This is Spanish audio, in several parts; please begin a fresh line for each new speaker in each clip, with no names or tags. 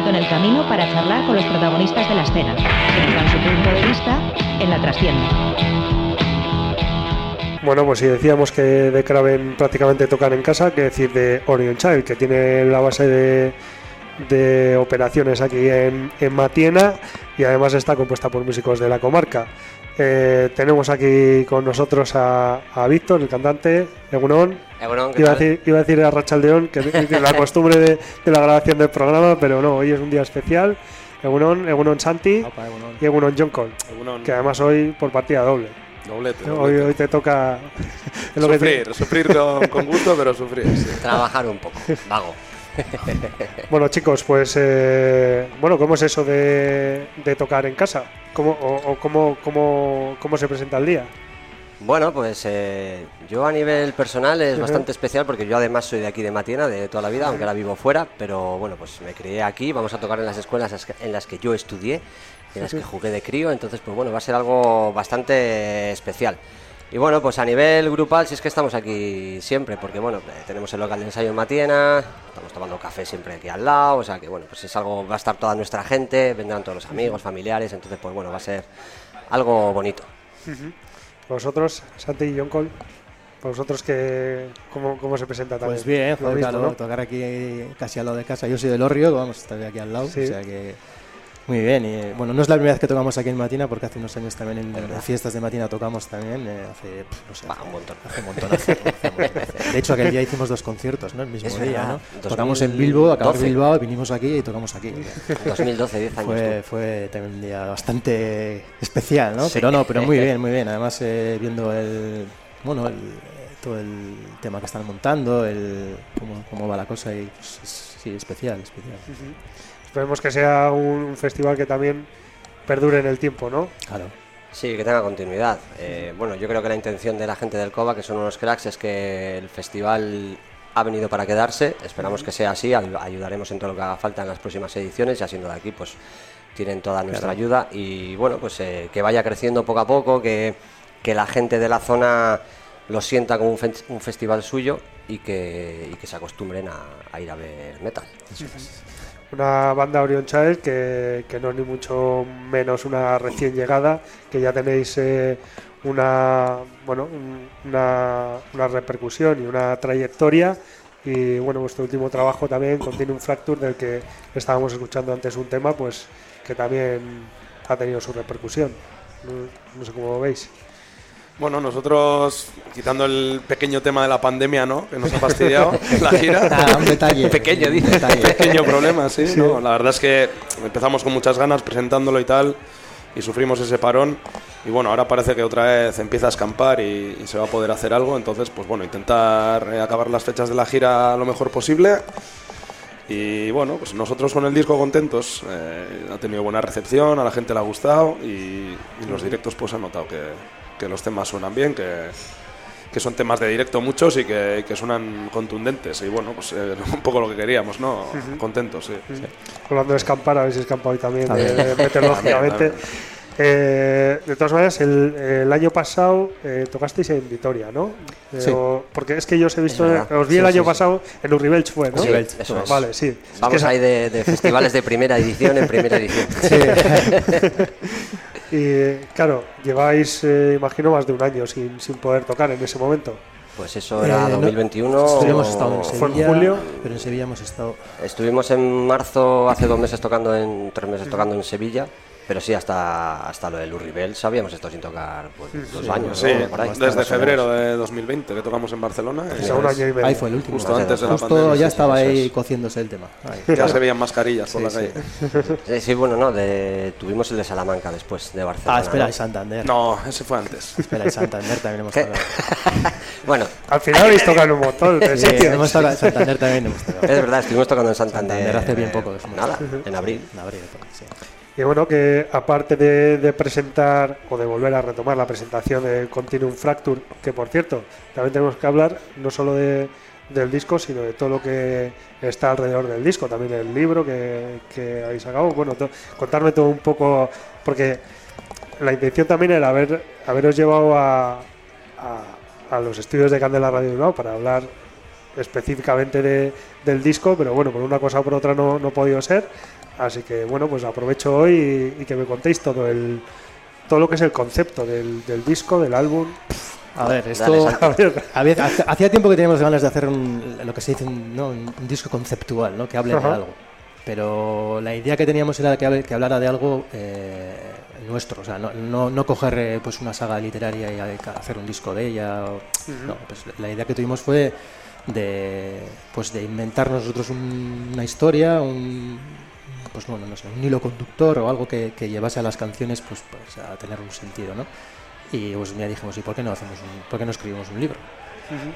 alto en el camino para charlar con los protagonistas de la escena, que nos dan su punto de vista en la trastienda.
Bueno, pues si decíamos que de Kraven prácticamente tocan en casa, que decir de Orion Child, que tiene la base de, de operaciones aquí en, en Matiena y además está compuesta por músicos de la comarca. Eh, tenemos aquí con nosotros a, a Víctor, el cantante, Egunon.
Egunon, ¿qué
iba, a decir, iba a decir a Rachaldeón, que que la costumbre de, de la grabación del programa, pero no, hoy es un día especial. Egunon, Egunon Santi
Opa, egunon.
y Egunon John Cole,
Egunon,
que además hoy por partida doble.
doblete,
Hoy,
doblete.
hoy te toca... es lo que te-
sufrir, sufrir con, con gusto, pero sufrir. sí.
Trabajar un poco, vago.
Bueno, chicos, pues eh, bueno, ¿cómo es eso de, de tocar en casa? ¿Cómo, o, o cómo, cómo, cómo se presenta el día?
Bueno, pues eh, yo a nivel personal es bastante especial porque yo además soy de aquí de Matiena, de toda la vida, aunque ahora vivo fuera, pero bueno, pues me crié aquí, vamos a tocar en las escuelas as- en las que yo estudié, en las que jugué de crío, entonces pues bueno, va a ser algo bastante especial. Y bueno, pues a nivel grupal, si es que estamos aquí siempre, porque bueno, eh, tenemos el local de ensayo en Matiena, estamos tomando café siempre aquí al lado, o sea que bueno, pues es algo, va a estar toda nuestra gente, vendrán todos los amigos, familiares, entonces pues bueno, va a ser algo bonito.
Vosotros, Santi y John Cole, vosotros que, ¿cómo, cómo se presenta también?
Pues bien,
Lo
joder,
mismo,
claro,
¿no?
tocar aquí casi al lado de casa. Yo soy del Orrio, vamos a estar aquí al lado,
Sí.
o sea que muy bien. Y, eh, bueno, no es la primera vez que tocamos aquí en Matina, porque hace unos años también en, fiestas de Matina tocamos también, eh, hace, pf, no sé, hace-
un montón.
Hace un montón. hace- hace un montón. De hecho, aquel día hicimos dos conciertos, ¿no? El mismo
Es
día, ¿no? Tocamos en Bilbo, acabamos en
2012.
Bilbao, vinimos aquí y tocamos aquí.
2012, 10 años.
Fue, fue también un día bastante especial, ¿no?
Sí.
Pero no, pero muy bien, muy bien. Además, eh, viendo el, bueno, el, todo el tema que están montando, el, cómo, cómo va la cosa y pues, es- sí, especial, especial.
Esperemos que sea un festival que también perdure en el tiempo, ¿no?
Claro.
Sí, que tenga continuidad. Eh, bueno, yo creo que la intención de la gente del COBA, que son unos cracks, es que el festival ha venido para quedarse. Esperamos que sea así. ay- Ayudaremos en todo lo que haga falta en las próximas ediciones. Ya siendo de aquí, pues tienen toda nuestra ayuda. Y bueno, pues eh, que vaya creciendo poco a poco, que, que la gente de la zona lo sienta como un, fe- un festival suyo y que, y que se acostumbren a, a ir a ver metal.
Una banda Orion Child que, que no es ni mucho menos una recién llegada, que ya tenéis eh, una, bueno, un- una, una repercusión y una trayectoria. Y bueno, vuestro último trabajo también contiene un Fracture del que estábamos escuchando antes un tema, pues que también ha tenido su repercusión. No, no sé cómo lo veis.
Bueno, nosotros, quitando el pequeño tema de la pandemia, ¿no? Que nos ha fastidiado la gira.
Nada, un detalle.
Pequeño,
un
dice.
detalle.
pequeño problema, sí, ¿no? La verdad es que empezamos con muchas ganas presentándolo y tal, y sufrimos ese parón. Y bueno, ahora parece que otra vez empieza a escampar y, y se va a poder hacer algo. Entonces, pues bueno, intentar eh, acabar las fechas de la gira lo mejor posible. Y bueno, pues nosotros con el disco contentos. eh, ha tenido buena recepción, a la gente le ha gustado y, y los directos pues han notado que, que los temas suenan bien, que, que son temas de directo muchos y que, que suenan contundentes. Y bueno, pues eh, un poco lo que queríamos, ¿no? Contentos, sí.
Hablando de escampar, habéis escampado hoy también,
También.
de meteorológicamente.
También,
Eh, de todas maneras, el, el año pasado eh, tocasteis en Vitoria, ¿no? Eh,
Sí.
o- porque es que yo os he visto, os vi el
Sí,
año
sí, sí.
pasado en Urribelch fue, ¿no?
Sí,
Urribelch,
eso es.
Vale, sí. Es que
Vamos ahí de, de festivales de primera edición en primera edición.
Y claro, lleváis, eh, imagino, más de un año sin, sin poder tocar en ese momento.
Pues eso era
Eh, no,
2021.
Sí, hemos estado en
Fue en
Sevilla,
julio.
pero en Sevilla hemos estado...
Estuvimos en marzo, hace dos meses tocando en, tres meses tocando en Sevilla, pero sí, hasta, hasta lo del Urribel habíamos estado sin tocar pues, dos años,
Sí,
¿no? Por ahí.
desde febrero de 2020 que tocamos en Barcelona.
Sea, un año y medio.
Ahí fue el último.
Justo antes de la
Justo
pandemia, sí,
ya
sí,
estaba ahí
es.
cociéndose el tema. Ahí.
Ya se veían mascarillas por
Sí,
la
sí.
calle.
Sí, sí, bueno, no, de, tuvimos el de Salamanca después de Barcelona.
Ah, espera,
¿no?
y Santander.
No, ese fue antes.
Espera, y Santander también hemos tocado.
Bueno,
Al final habéis tocado en un montón de
Sí, hemos tocado en Santander también hemos tocado.
es verdad, estuvimos tocando en Santander.
Santander hace bien
eh,
poco.
Nada, en abril.
En abril, sí.
Y bueno, que aparte de, presentar o de volver a retomar la presentación de Continuum Fracture, que por cierto, también tenemos que hablar no solo de, del disco, sino de todo lo que está alrededor del disco, también el libro que, que habéis sacado. Bueno, contarme todo un poco, porque la intención también era haber, haberos llevado a, a, los estudios de Candela Radio Bilbao para hablar específicamente de, del disco, pero bueno, por una cosa o por otra no, no ha podido ser. Así que bueno, pues aprovecho hoy y, y que me contéis todo el todo lo que es el concepto del, del disco, del álbum.
A ver, esto.
Santi.
A ver,
había- hace- hacía tiempo que teníamos ganas de hacer un- lo que se dice un, ¿no? un- disco conceptual, ¿no? que hable
Ajá.
de algo. Pero la idea que teníamos era que, que hablara de algo eh, nuestro, o sea, no, no, no coger eh, pues una saga literaria y hacer un disco de ella. o- no, pues la idea que tuvimos fue de, pues de inventar nosotros un- una historia, un, pues bueno, no sé, un hilo conductor o algo que, que llevase a las canciones pues, pues a tener un sentido, ¿no? Y pues ya dijimos, ¿y por qué no hacemos un, por qué no escribimos un libro?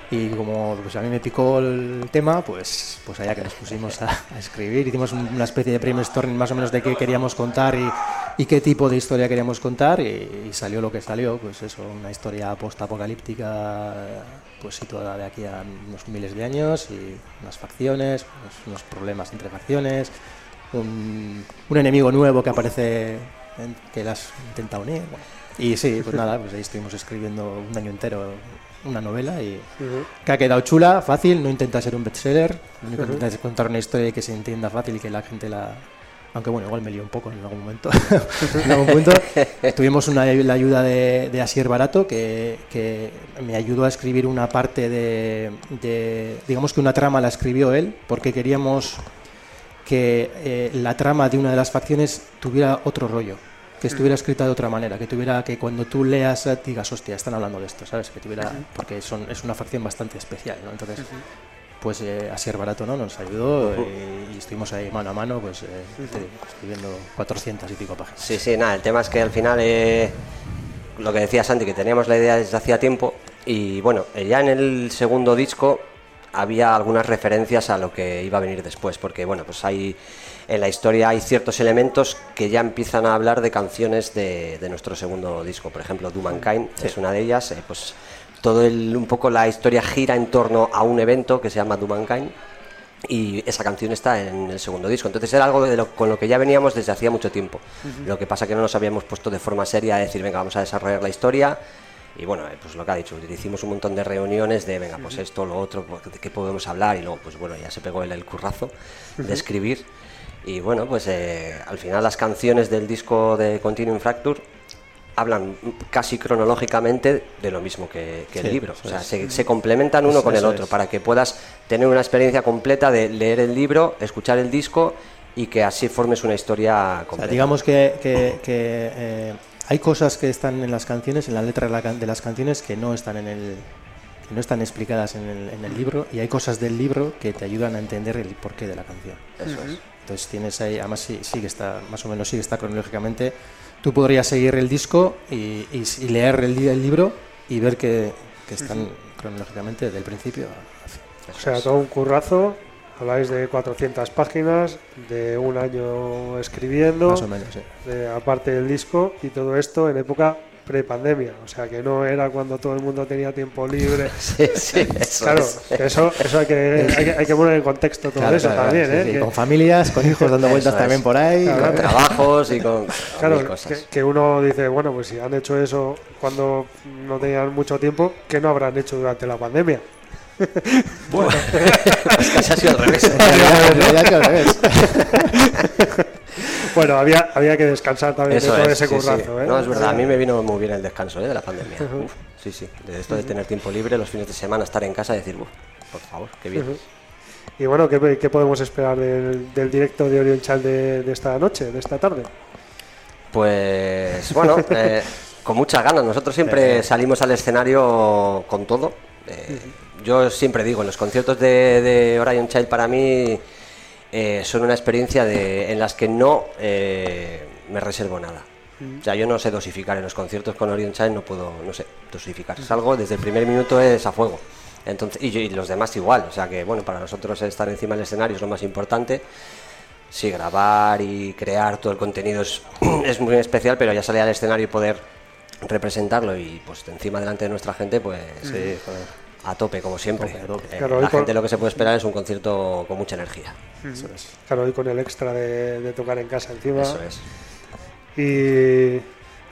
Y como pues, a mí me picó el tema, pues, pues allá que nos pusimos a, a escribir, hicimos un- una especie de brainstorming más o menos de qué queríamos contar y, y qué tipo de historia queríamos contar y, y salió lo que salió, pues eso, una historia post-apocalíptica, pues situada de aquí a unos miles de años y unas facciones, unos, unos problemas entre facciones, un, un enemigo nuevo que aparece en- que las intenta unir. bueno. Y sí, pues nada, pues ahí estuvimos escribiendo un año entero una novela y que ha quedado chula, fácil, no intenta ser un bestseller, lo único que intenta es contar una historia que se entienda fácil y que la gente la... Aunque bueno, igual me lío un poco en algún momento. en algún punto tuvimos una, la ayuda de, de Asier Barato que, que me ayudó a escribir una parte de, de- Digamos que una trama la escribió él porque queríamos que eh, la trama de una de las facciones tuviera otro rollo, que estuviera escrita de otra manera, que tuviera que cuando tú leas eh, digas, hostia, están hablando de esto, ¿sabes? Que tuviera, porque son, es una facción bastante especial, ¿no? Entonces, pues eh, Asier Barato, ¿no? Nos ayudó eh, y estuvimos ahí mano a mano, pues eh, te digo, escribiendo 400 y pico páginas.
Sí, sí, nada, el tema es que al final, eh, lo que decía Santi, que teníamos la idea desde hacía tiempo, y bueno, ya en el segundo disco había algunas referencias a lo que iba a venir después, porque bueno, pues hay en la historia hay ciertos elementos que ya empiezan a hablar de canciones de, de nuestro segundo disco, por ejemplo, Do Mankind es una de ellas, eh, pues todo el, un poco la historia gira en torno a un evento que se llama Do Mankind, y esa canción está en el segundo disco. Entonces era algo de lo- con lo que ya veníamos desde hacía mucho tiempo. Lo que pasa que no nos habíamos puesto de forma seria a decir, venga, vamos a desarrollar la historia. Y bueno, eh, pues lo que ha dicho, hicimos un montón de reuniones de, venga, pues esto, lo otro, pues, de qué podemos hablar. Y luego, pues bueno, ya se pegó el, el currazo de escribir. Y bueno, pues eh, al final las canciones del disco de Continuum Fracture hablan casi cronológicamente de lo mismo que, que el
Sí,
libro.
eso
O sea,
es.
se, se complementan uno
Eso-
con el otro
es.
para que puedas tener una experiencia completa de leer el libro, escuchar el disco y que así formes una historia
O sea,
completa.
digamos que, que- que, eh, hay cosas que están en las canciones, en la letra de, la can- de las canciones que no están en el que no están explicadas en el, en el libro y hay cosas del libro que te ayudan a entender el porqué de la canción.
Eso es.
Entonces tienes ahí, además sí, sí que está, más o menos sí que está cronológicamente. Tú podrías seguir el disco y, y s- y leer el, el libro y ver que, que están cronológicamente del principio a fin.
O sea, todo un currazo. Habláis de 400 páginas, de un año escribiendo,
Más o menos, sí.
de- aparte del disco, y todo esto en época prepandemia. O sea, que no era cuando todo el mundo tenía tiempo libre.
Sí, sí, eso
claro,
es.
eso, eso hay, que, hay, que, hay que poner en contexto todo
Claro,
eso
claro,
también,
sí,
¿eh? Que-
Con familias, con hijos dando vueltas
es.
también por ahí.
Claro,
Con trabajos y con
Claro,
cosas.
que, que uno dice, bueno, pues si han hecho eso cuando no tenían mucho tiempo, ¿qué no habrán hecho durante la pandemia?
Es que ha sido al revés.
Bueno, había, había que descansar también
Eso
de todo
es,
ese
sí, sí.
currazo, ¿eh?
No, es verdad, a mí me vino muy bien el descanso ¿eh? de la pandemia. Uf, sí, sí, de esto de tener tiempo libre, los fines de semana, estar en casa y decir, "Uf, por favor, qué bien.
Y bueno, ¿qué, qué podemos esperar del, del directo de Orion de, de esta noche, de esta tarde?
Pues bueno, eh, con muchas ganas. Nosotros siempre salimos al escenario con todo. Eh, yo siempre digo, en los conciertos de, de Orion Child para mí eh, son una experiencia de, en las que no eh, me reservo nada. O sea, yo no sé dosificar en los conciertos con Orion Child, no puedo, no sé, dosificar. Salgo desde el primer minuto es a fuego. Entonces, y, yo- y los demás igual. O sea que, bueno, para nosotros estar encima del escenario es lo más importante. Sí, grabar y crear todo el contenido es, es muy especial, pero ya salir al escenario y poder representarlo y pues encima delante de nuestra gente, pues a tope, como siempre.
Tope, a tope.
Eh,
Claro,
la gente lo que se puede esperar es un concierto con mucha energía.
Eso es.
Claro, hoy con el extra de, de tocar en casa encima.
Eso es.
¿Y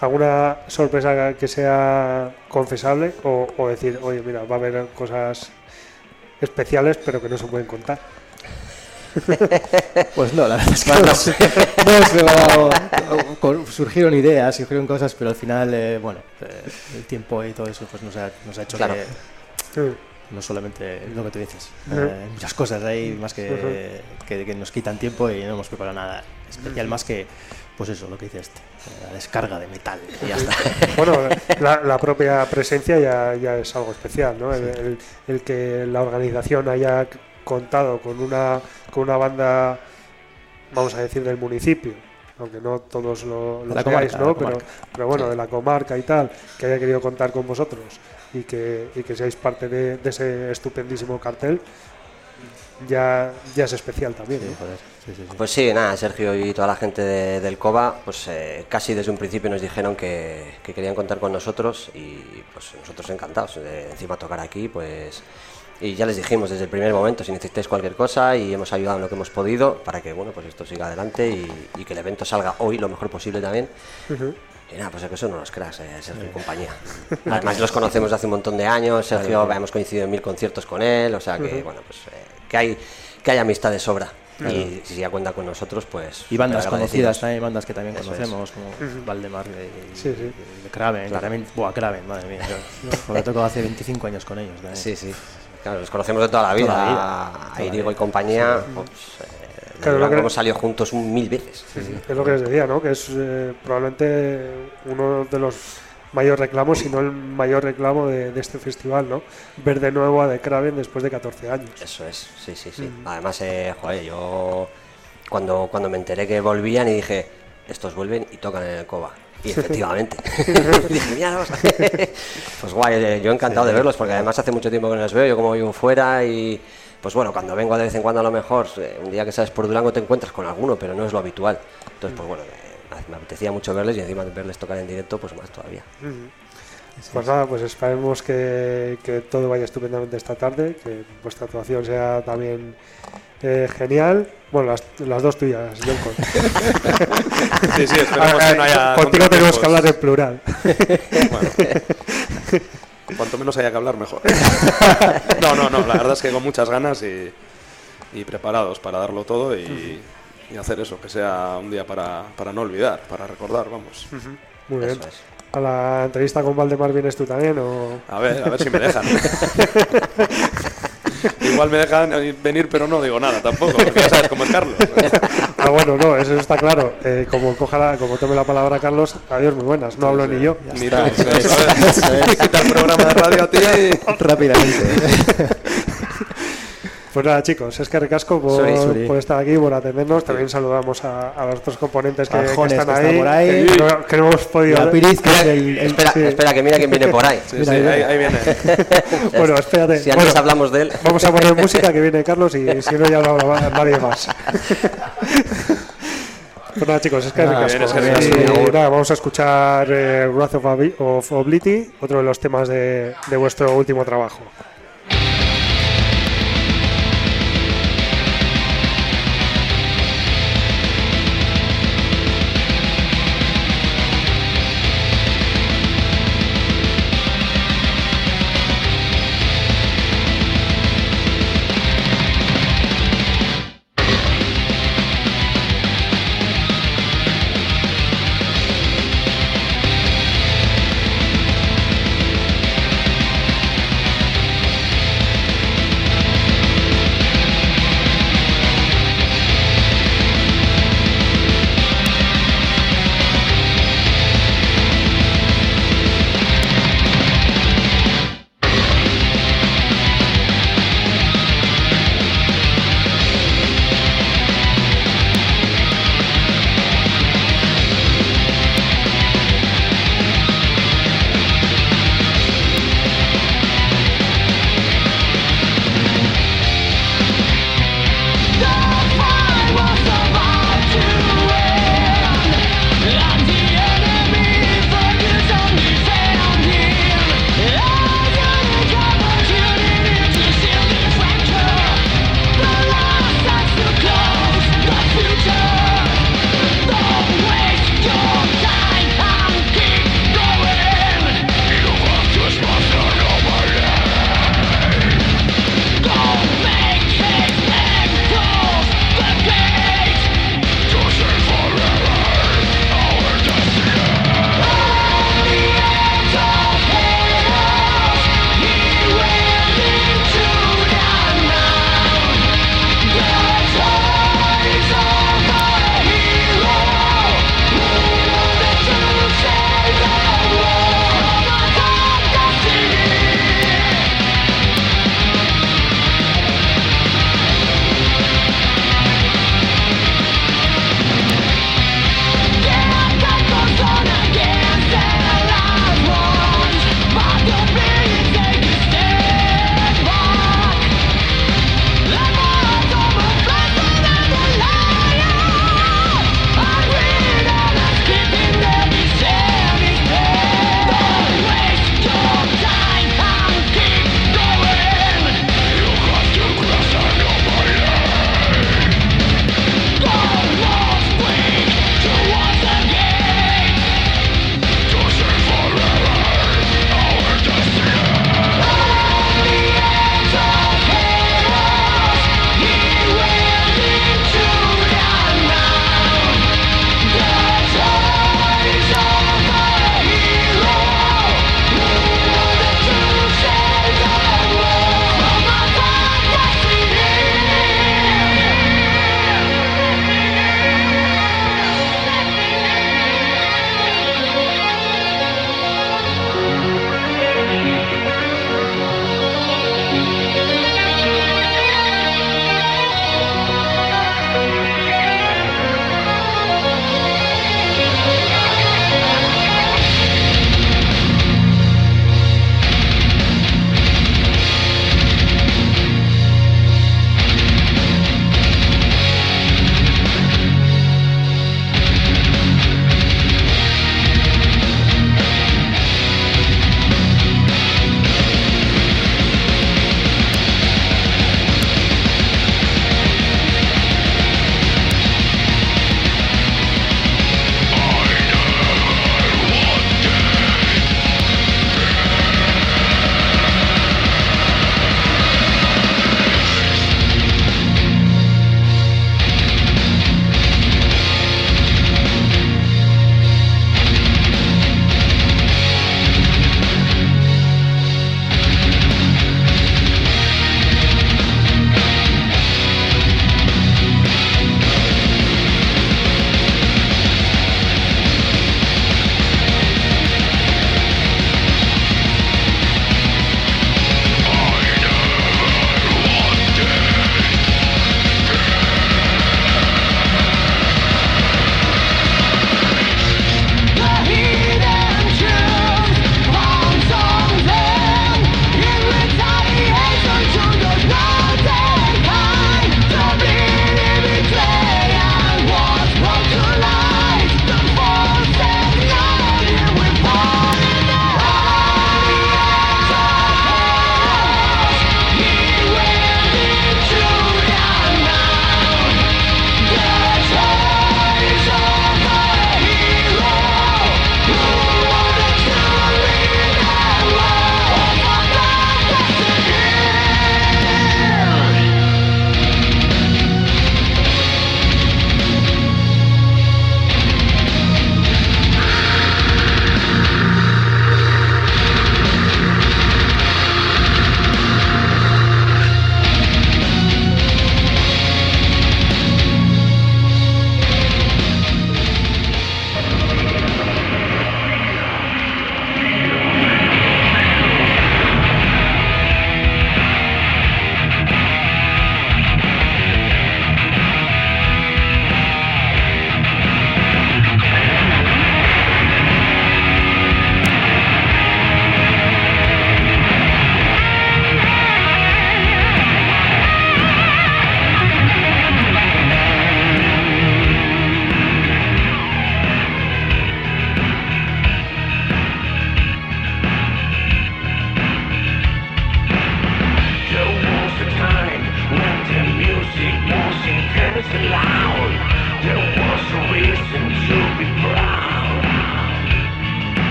alguna sorpresa que sea confesable? O, o decir, oye, mira, va a haber cosas especiales, pero que no se pueden contar.
Pues no, la verdad es que no, sé. No sé, no, con- surgieron ideas, surgieron cosas, pero al final, eh, bueno, eh, el tiempo y todo eso pues nos ha, nos ha hecho
Claro.
que. No solamente lo que tú dices, eh, hay muchas cosas ahí más que, que, que nos quitan tiempo y no hemos preparado nada especial más que, pues eso, lo que dice este, eh, la descarga de metal y ya está.
Bueno, la, la propia presencia ya, ya es algo especial, ¿no? El, el- el que la organización haya contado con una, con una banda, vamos a decir, del municipio, aunque no todos lo, lo
La
seáis,
comarca,
¿no? Pero, pero bueno, de la comarca y tal, que haya querido contar con vosotros y que, y que seáis parte de, de ese estupendísimo cartel, ya, ya es especial también,
Sí,
¿no?
joder, sí, sí, sí.
Pues sí, nada, Sergio y toda la gente de- del COBA, pues eh, casi desde un principio nos dijeron que, que querían contar con nosotros y pues nosotros encantados de encima tocar aquí, pues y ya les dijimos desde el primer momento si necesitáis cualquier cosa y hemos ayudado en lo que hemos podido para que bueno pues esto siga adelante y, y que el evento salga hoy lo mejor posible también. Y nada, pues es que son unos cracks, eh, Sergio y compañía. Además los conocemos de hace un montón de años, Sergio hemos coincidido en mil conciertos con él, o sea que bueno pues eh, que hay que hay amistad de sobra. Y si ya cuenta con nosotros, pues
Y bandas conocidas también, bandas que también
Eso es.
conocemos, como Valdemar y,
Sí, sí.
y de Kraven, que
Claro.
también, buah, Kraven, madre mía, yo- tocado hace 25 años con ellos. también.
Sí, sí. Claro, los conocemos de toda la vida.
Toda la vida.
A
la
Irigo y compañía, pues, eh, de
Claro, lo que-
hemos salido juntos un mil veces.
Es lo que les decía, ¿no? Que es eh, probablemente uno de los mayores reclamos, si no el mayor reclamo de, de este festival, ¿no? Ver de nuevo a The Kraven después de 14 años.
Eso es, sí, sí, sí. Además, eh, joder, yo cuando, cuando me enteré que volvían y dije, estos vuelven y tocan en el Coba. Y efectivamente. dije, míralos. pues guay, eh, yo encantado de verlos porque además hace mucho tiempo que no los veo, yo como vivo fuera y pues bueno, cuando vengo de vez en cuando a lo mejor, eh, un día que sales por Durango te encuentras con alguno, pero no es lo habitual. Entonces, pues bueno, eh, me apetecía mucho verles y encima de verles tocar en directo, pues más todavía.
Pues nada, pues esperemos que, que todo vaya estupendamente esta tarde, que vuestra actuación sea también eh, genial. Bueno, las, las dos tuyas, Joncon.
Sí, sí, esperemos que no haya.
Contigo tenemos que hablar en plural.
Bueno. Cuanto menos haya que hablar, mejor. No, no, no, la verdad es que con muchas ganas y, y preparados para darlo todo y, y hacer eso, que sea un día para, para no olvidar, para recordar, vamos.
Muy bien.
Es.
¿A la entrevista con Valdemar vienes tú también? O...
A ver, a ver si me dejan. Igual me dejan venir, pero no digo nada tampoco, porque ya sabes cómo es Carlos.
Ah, bueno, no, eso está claro. Eh, como, coja la- como tome la palabra Carlos, adiós, muy buenas. No hablo ni yo.
Ni tú, eso es. Quita el programa de radio a ti.
Rápidamente.
Pues nada, chicos, es que recasco por,
Sorry,
sorry.
por estar aquí, por atendernos. También saludamos a, a los otros componentes que, están
que
ahí,
está por ahí.
Que, no, que no hemos podido
Y a
ver.
Piriz, que es el, el-
espera,
sí.
espera, que mira quién viene por ahí.
Sí,
Mira,
sí,
mira.
ahí, ahí viene.
Bueno, espérate.
Si antes
Bueno,
hablamos de él.
Vamos a poner música que viene Carlos y si no ya no habla nadie más. Pues nada, chicos, es que
es
Y
ricasco.
nada, vamos a escuchar eh, Wrath of, Obli- of Oblity, otro de los temas de, de vuestro último trabajo.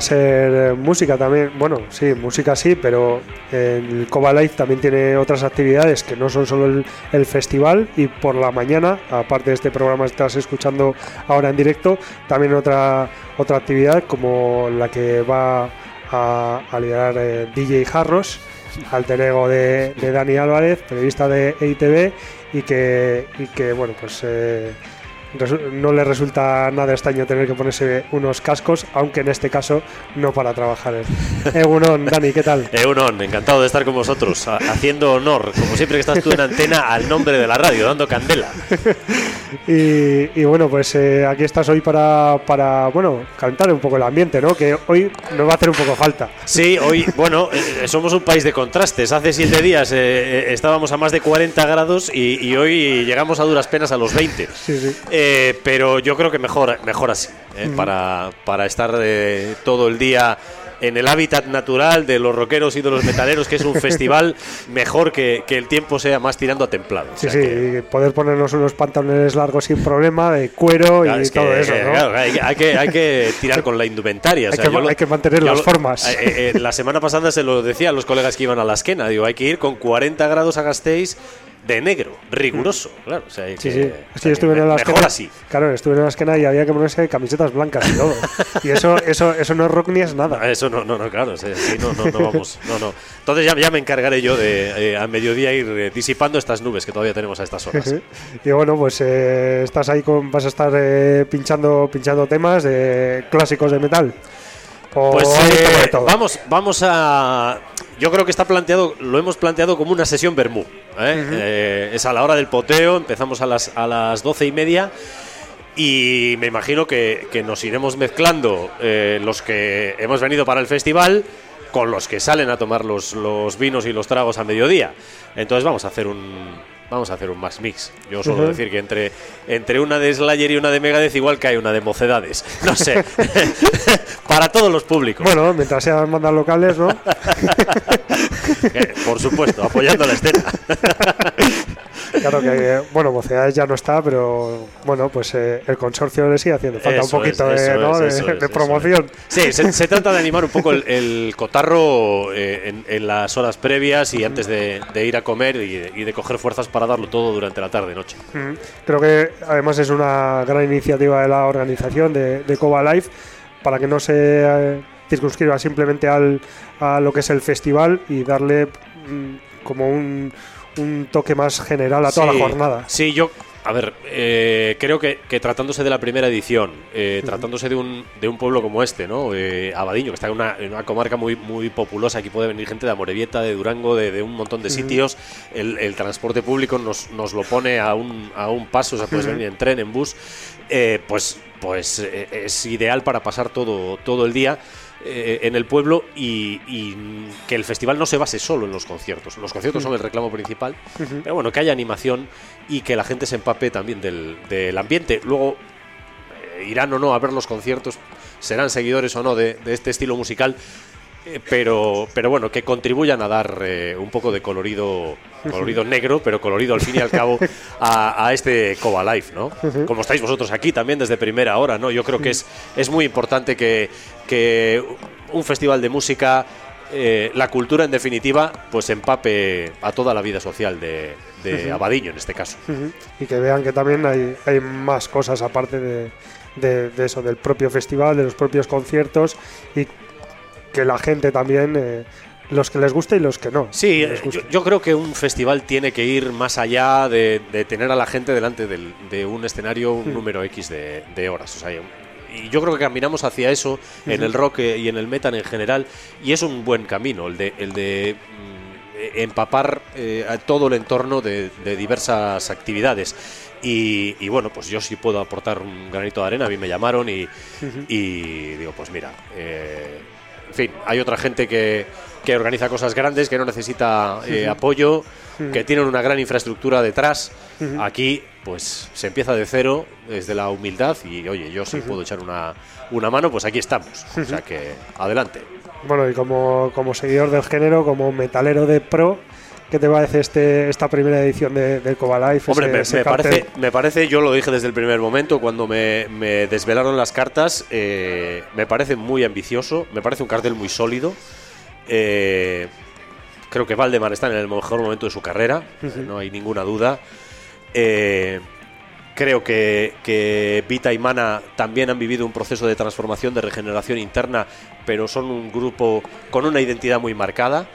A ser música también. Bueno, sí, música sí, pero el Coba Life también tiene otras actividades que no son solo el, festival. Y por la mañana, aparte de este programa que estás escuchando ahora en directo, también otra, otra actividad como la que va a, liderar eh, DJ Jarros, alter ego de, Dani Álvarez, periodista de EITV, y que, y que bueno, pues. Eh, no le resulta nada extraño tener que ponerse unos cascos, aunque en este caso no para trabajar. Egunon, Dani, ¿qué tal?
Egunon, encantado de estar con vosotros, haciendo honor, como siempre que estás tú en antena, al nombre de la radio, dando candela.
y, y, bueno, pues eh, aquí estás hoy para, para, bueno, calentar un poco el ambiente, ¿no? Que hoy nos va a hacer un poco falta.
Sí, hoy, bueno, eh, somos un país de contrastes. Hace siete días eh, estábamos a más de 40 grados y, y, hoy llegamos a duras penas a los 20.
Sí, sí.
Eh, pero yo creo que mejor, mejor así, ¿eh? mm. para, para, estar eh, todo el día en el hábitat natural de los rockeros y de los metaleros, que es un festival mejor que, que, el tiempo sea más tirando a templado.
Sí, o sea sí, que... poder ponernos unos pantalones largos sin problema, de cuero claro, y es todo
que,
eso. ¿no?
Claro, hay, hay, que, hay que tirar con la indumentaria.
hay,
o sea,
que,
lo,
hay, que, mantener las
lo,
formas.
Eh, la semana pasada se lo decía a los colegas que iban a la esquena, digo, hay que ir con 40 grados a Gasteiz de negro, riguroso, claro. O sea,
sí,
que,
sí. Que estuve en la esquena.
así.
Claro, estuve en la esquena y había que ponerse camisetas blancas y todo. y eso, eso, eso no es rock ni es nada.
Eso no, no, no claro. Sí, no, no, no, vamos. No, no. Entonces ya, ya me encargaré yo de eh, a mediodía ir eh, disipando estas nubes que todavía tenemos a estas horas.
y bueno, pues eh, estás ahí con, vas a estar eh, pinchando, pinchando temas de clásicos de metal.
O pues vamos, vamos a. Yo creo que está planteado, lo hemos planteado como una sesión Bermú. ¿eh? Uh -huh. eh, es a la hora del poteo, empezamos a las, a las doce y media. Y me imagino que, que nos iremos mezclando eh, los que hemos venido para el festival con los que salen a tomar los, los vinos y los tragos a mediodía. Entonces vamos a hacer un, vamos a hacer un max mix. Yo suelo uh -huh. decir que entre, entre una de Slayer y una de Megadeth igual que hay una de Mocedades. No sé. Para todos los públicos.
Bueno, mientras sean bandas locales, ¿no?
eh, por supuesto, apoyando la escena.
claro que, bueno, Mocedades ya no está, pero bueno, pues eh, el consorcio le sigue haciendo falta
eso
un poquito
es,
de, ¿no?
es,
de,
eso
de
es,
promoción.
Sí, se, se, trata de animar un poco el, el cotarro eh, en, en, las horas previas y antes de, de ir a comer y de, y de, coger fuerzas para darlo todo durante la tarde-noche.
Creo que además es una gran iniciativa de la organización de, de Coba Life para que no se eh, circunscriba simplemente al, a lo que es el festival y darle mm, como un, un, toque más general a toda
sí,
la jornada.
Sí, yo a ver, eh, creo que, que, tratándose de la primera edición, eh, uh -huh. tratándose de un, de un pueblo como este, ¿no? Eh, Abadiño, que está en una, en una, comarca muy, muy populosa, aquí puede venir gente de Amorebieta, de Durango, de, de un montón de uh -huh. sitios. El, el, transporte público nos, nos, lo pone a un, a un paso, o sea, puedes uh -huh. venir en tren, en bus. Eh, pues pues es ideal para pasar todo, todo el día. Eh, en el pueblo y, y, que el festival no se base solo en los conciertos. Los conciertos son el reclamo principal, uh -huh. pero bueno, que haya animación y que la gente se empape también del, del ambiente. Luego eh, irán o no a ver los conciertos, serán seguidores o no de, de este estilo musical, eh, pero, pero bueno, que contribuyan a dar un poco de colorido, colorido negro, pero colorido al fin y al cabo a, a este Coba Life, ¿no? Como estáis vosotros aquí también desde primera hora, ¿no? Yo creo que es, es muy importante que, que un festival de música, eh, la cultura en definitiva, pues empape a toda la vida social de, de uh -huh. Abadiño en este caso.
Uh -huh. Y que vean que también hay, hay más cosas aparte de, de, de, eso, del propio festival, de los propios conciertos y que la gente también... Eh, los que les guste y los que no.
Sí, yo, yo, creo que un festival tiene que ir más allá de, de tener a la gente delante del, de un escenario un número X de, de horas. O sea, y yo creo que caminamos hacia eso en el rock y en el metal en general y es un buen camino el de, el de mm, empapar eh, a todo el entorno de, de diversas actividades y, y, bueno pues yo sí puedo aportar un granito de arena a mí me llamaron y, uh -huh. y digo pues mira eh, en fin hay otra gente que que organiza cosas grandes, que no necesita eh, uh -huh. apoyo, uh -huh. que tienen una gran infraestructura detrás. Aquí, pues se empieza de cero, desde la humildad, y oye, yo si puedo echar una, una mano, pues aquí estamos. O sea que, adelante.
Bueno, y como, como seguidor del género, como metalero de pro, ¿qué te parece este, esta primera edición de, del Coba Life?
Hombre,
ese-
me,
ese
me parece, me parece, yo lo dije desde el primer momento, cuando me, me desvelaron las cartas, eh, me parece muy ambicioso, me parece un cartel muy sólido. eh, creo que Valdemar está en el mejor momento de su carrera, no hay ninguna duda. Eh, creo que, que Vita y Mana también han vivido un proceso de transformación, de regeneración interna, pero son un grupo con una identidad muy marcada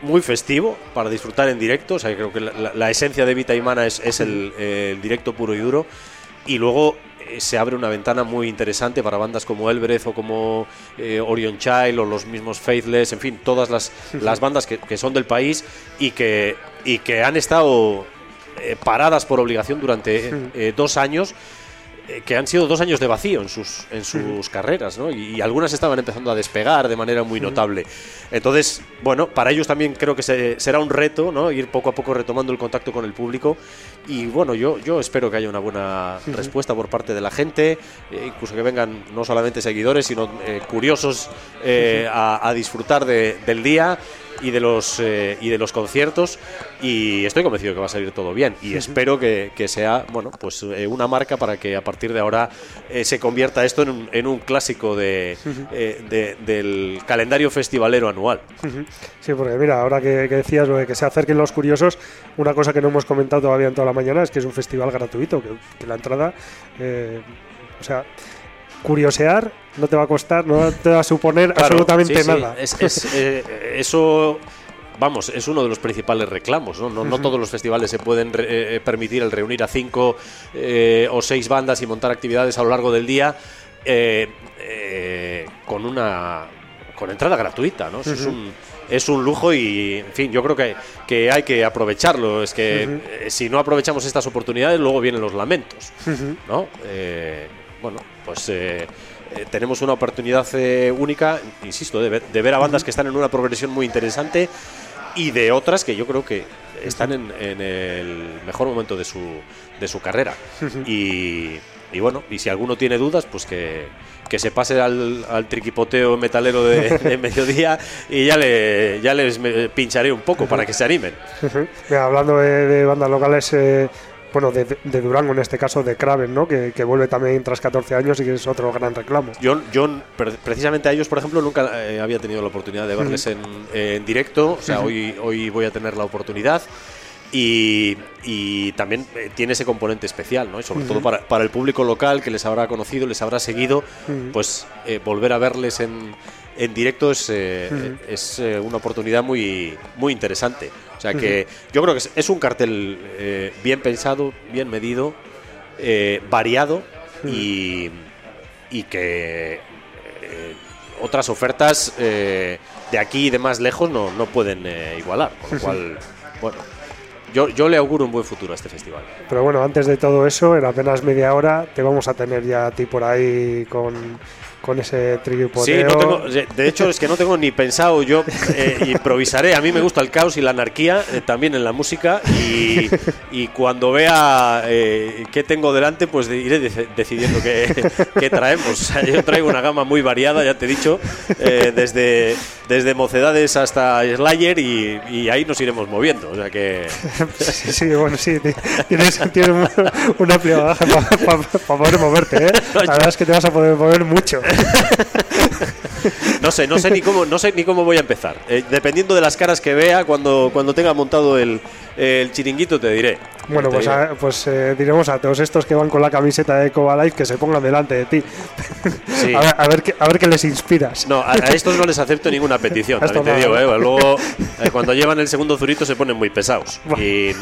muy festivo para disfrutar en directo. O sea, creo que la, la- la esencia de Vita y Mana es, es el, eh, el directo puro y duro. Y luego eh, se abre una ventana muy interesante para bandas como Elbreth o como eh, Orion Child o los mismos Faithless, en fin, todas las, las bandas que, que son del país y que, y que han estado eh, paradas por obligación durante eh, dos años eh, que han sido dos años de vacío en sus, en sus carreras, ¿no? Y, y algunas estaban empezando a despegar de manera muy notable. Entonces, bueno, para ellos también creo que se- será un reto, ¿no? Ir poco a poco retomando el contacto con el público. Y bueno, yo, yo espero que haya una buena respuesta por parte de la gente, eh, incluso que vengan no solamente seguidores, sino eh, curiosos eh, a, a disfrutar de- del día y de los eh, y de los conciertos y estoy convencido que va a salir todo bien y espero que, que sea bueno pues eh, una marca para que a partir de ahora eh, se convierta esto en un, en un clásico de, de- del calendario festivalero anual.
Sí, porque mira, ahora que, que decías lo de que se acerquen los curiosos, una cosa que no hemos comentado todavía en toda la mañana es que es un festival gratuito, que, que la entrada, o sea, curiosear no te va a costar, no te va a suponer
Claro,
absolutamente
sí, sí,
nada.
es- es, eh, eso vamos, es uno de los principales reclamos. No, no, no todos los festivales se pueden re- eh, permitir el reunir a cinco eh, o seis bandas y montar actividades a lo largo del día eh, eh, con una con entrada gratuita. ¿no? Eso es un es un lujo y, en fin, yo creo que, que hay que aprovecharlo. Es que eh, si no aprovechamos estas oportunidades, luego vienen los lamentos. ¿no? Eh, bueno, pues eh, eh, tenemos una oportunidad eh, única, insisto, de ver, de ver a bandas que están en una progresión muy interesante y de otras que yo creo que están en, en el mejor momento de su, de su carrera. y, y bueno, y si alguno tiene dudas, pues que, que se pase al, al triquipoteo metalero de, de mediodía y ya, le, ya les pincharé un poco para que se animen.
Mira, hablando de, de bandas locales, eh, bueno, de, de Durango en este caso, de Kraven, ¿no? Que, que vuelve también tras 14 años y que es otro gran reclamo.
Yo, yo pre- precisamente a ellos, por ejemplo, nunca eh, había tenido la oportunidad de verles en, en directo. O sea, hoy, hoy voy a tener la oportunidad. Y, y también eh, tiene ese componente especial, ¿no? Y sobre todo para, para el público local que les habrá conocido, les habrá seguido, pues eh, volver a verles en, en directo es, eh, es eh, una oportunidad muy, muy interesante. O sea que yo creo que es, un cartel eh, bien pensado, bien medido, eh, variado y, y que eh, otras ofertas eh, de aquí y de más lejos no, no pueden igualar. Con lo cual, bueno, yo, yo le auguro un buen futuro a este festival.
Pero bueno, antes de todo eso, en apenas media hora te vamos a tener ya a ti por ahí con, con ese tripodeo.
Sí, no tengo, de hecho es que no tengo ni pensado, yo eh, improvisaré, a mí me gusta el caos y la anarquía, eh, también en la música, y, y cuando vea eh, qué tengo delante, pues de- iré dec- decidiendo qué, qué traemos. O sea, yo traigo una gama muy variada, ya te he dicho, eh, desde, desde mocedades hasta Slayer, y, y ahí nos iremos moviendo. O sea que
Sí, sí, bueno, sí, ti- tienes, tienes un, un amplio bagaje para poder moverte, ¿eh? La verdad es que te vas a poder mover mucho.
no sé, no sé ni cómo, no sé ni cómo voy a empezar. Eh, dependiendo de las caras que vea cuando, cuando tenga montado el, el chiringuito, te diré.
Bueno,
Te
pues,
diré.
a- pues eh, diremos a todos estos que van con la camiseta de Coba Life que se pongan delante de ti.
Sí.
A, ver, a, ver qué, a ver qué les inspiras.
No, a, a estos no les acepto ninguna petición. ¿eh? Luego, cuando llevan el segundo zurito se ponen muy pesados. Y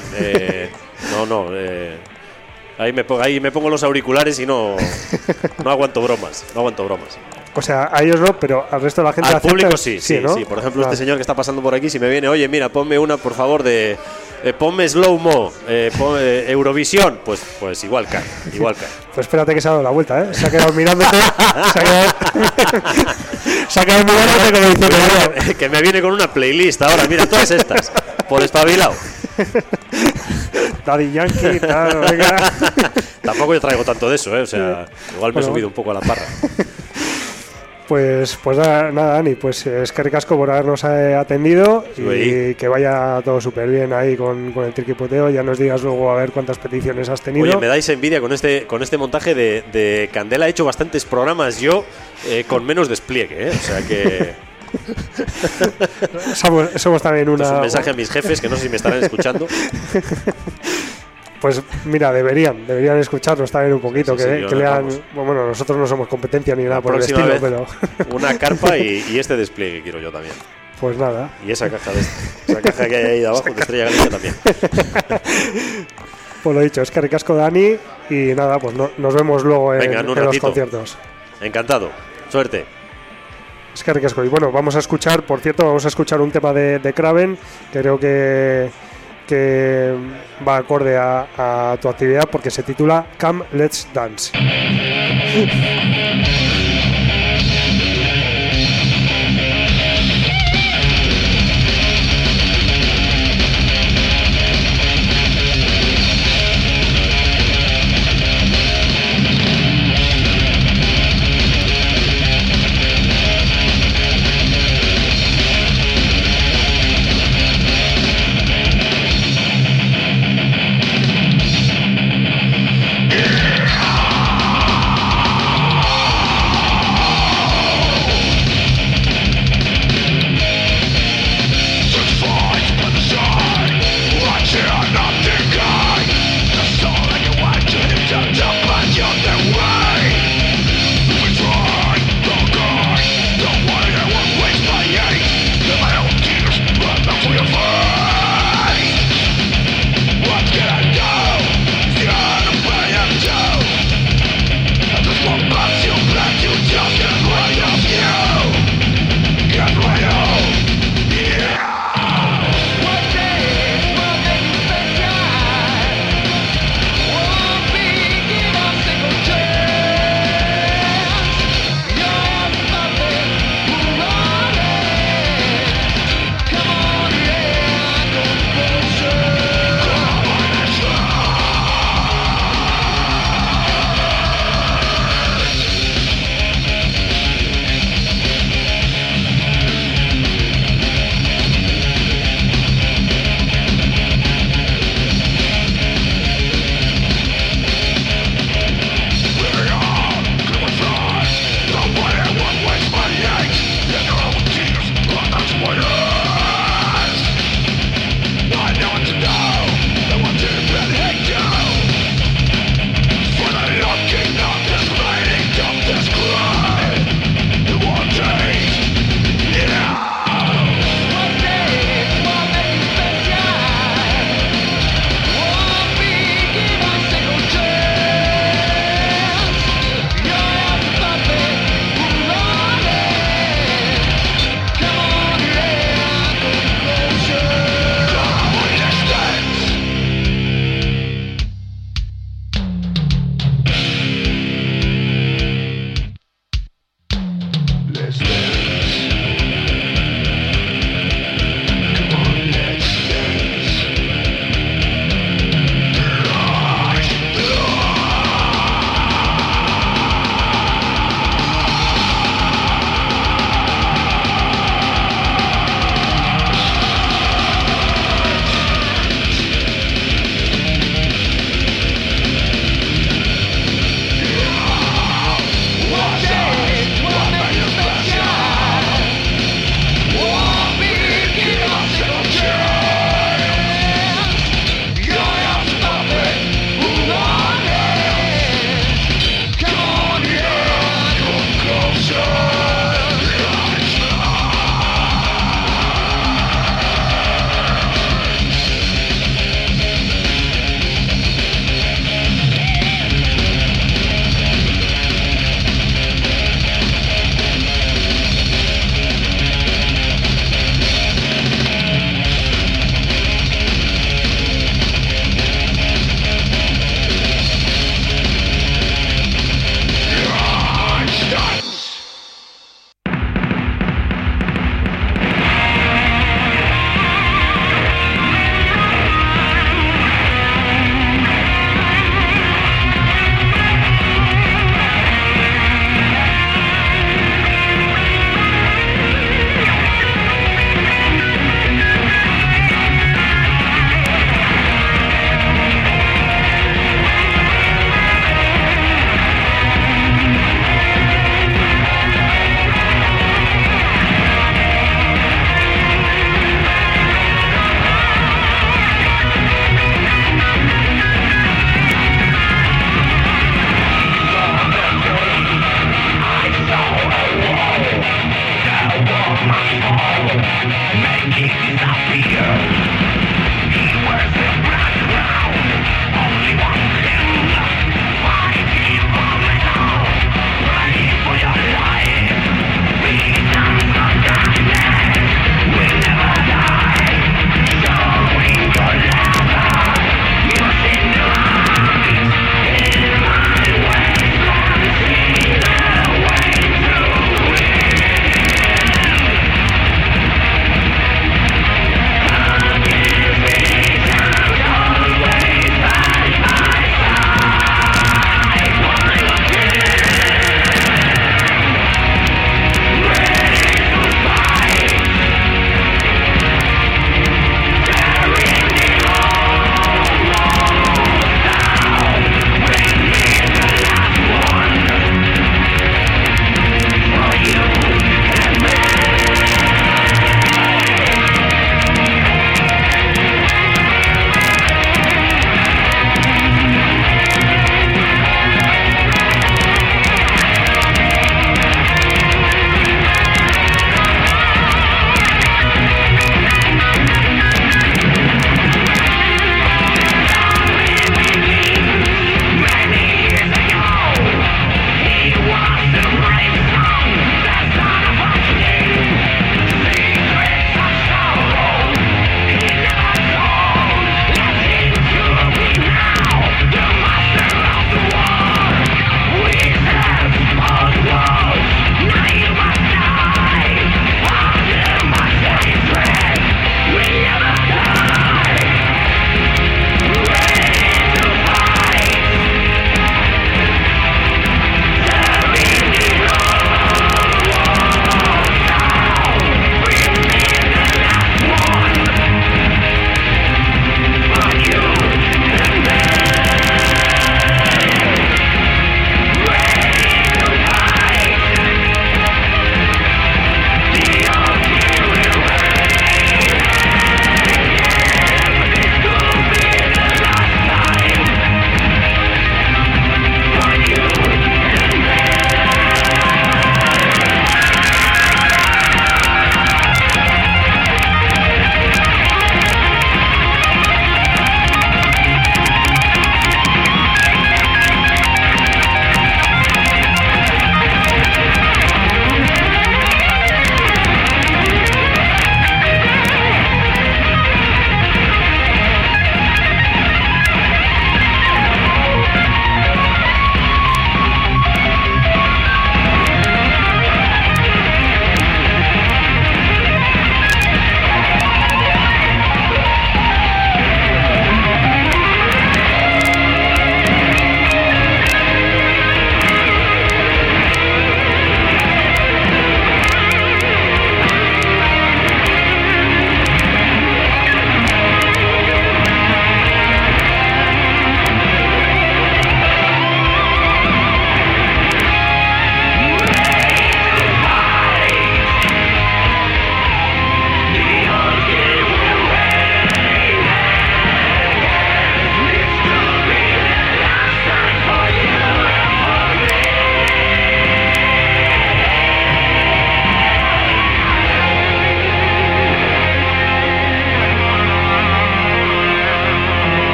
no, no, ahí, me pongo, ahí me pongo los auriculares y no, no aguanto bromas, no aguanto bromas.
O sea, a ellos no, pero al resto de la gente.
Al público sí, sí,
¿no?
sí. Por ejemplo, este señor que está pasando por aquí, si me viene, oye, mira, ponme una, por favor, de... eh, ponme slow-mo, eh, pon- eh, Eurovisión, pues, pues igual cae, igual cae.
Pues espérate que se ha dado la vuelta, ¿eh? Se ha quedado mirándote. se ha quedado, se ha quedado mirándote como diciendo. "Bueno,
que me viene con una playlist ahora, mira, todas estas, por espabilado.
Daddy Yankee, tal, venga.
Tampoco yo traigo tanto de eso, ¿eh? O sea, igual me he subido un poco a la parra.
Pues, pues nada, Dani, pues es que ricasco por habernos eh, atendido y que vaya todo súper bien ahí con, con el triquipoteo. Ya nos digas luego a ver cuántas peticiones has tenido.
Oye, me dais envidia con este, con este montaje de, de Candela. He hecho bastantes programas yo eh, con menos despliegue, ¿eh? o sea que.
Somos, somos también
Esto es
una.
un mensaje a mis jefes que no sé si me estarán escuchando.
Pues mira, deberían, deberían escucharnos también un poquito,
Sí,
que,
sí,
que lean. Bueno, nosotros no somos competencia ni nada por el estilo,
vez.
pero
Una carpa y, y este despliegue quiero yo también.
pues nada.
Y esa caja de esa caja que hay ahí de abajo de Estrella Galicia también.
Pues lo dicho, es que ricasco Dani y nada, pues no- nos vemos luego en,
Venga, en un
en los conciertos.
Encantado. Suerte.
Es que ricasco. Y bueno, vamos a escuchar, por cierto, vamos a escuchar un tema de, de Kraven, creo que, que va acorde a tu actividad porque se titula Come Let's Dance.